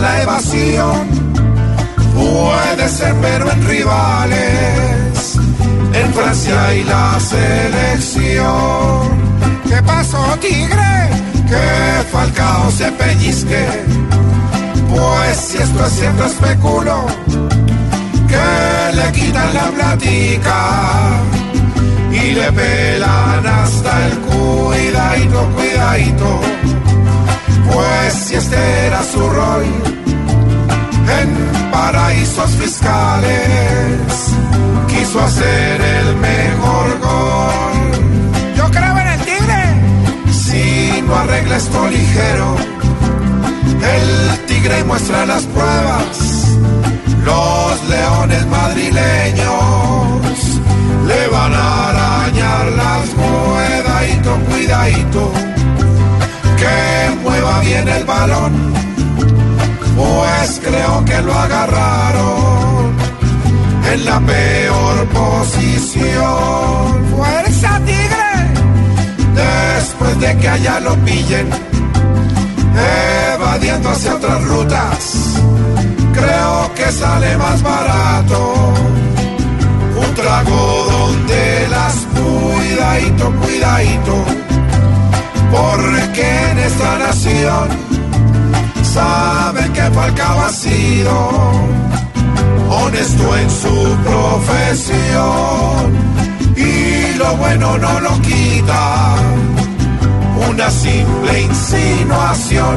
la evasión puede ser, pero en rivales, en Francia y la selección. ¿Qué pasó, Tigre? Que Falcao se pellizque. Pues si esto es cierto, especulo que le quitan la platica y le pelan hasta el cuidadito, cuidadito. Pues si este era su rol quiso hacer el mejor gol. Yo creo en el tigre. Si no arregla esto ligero, el tigre muestra las pruebas. Los leones madrileños le van a arañar las cuidadito, cuidadito, que mueva bien el balón, pues creo que lo agarraron la peor posición. ¡Fuerza, tigre! Después de que allá lo pillen, evadiendo hacia otras rutas, creo que sale más barato un trago donde las cuidadito, cuidadito, porque en esta nación saben que Falcao ha sido honesto en su profesión y lo bueno no lo quita una simple insinuación.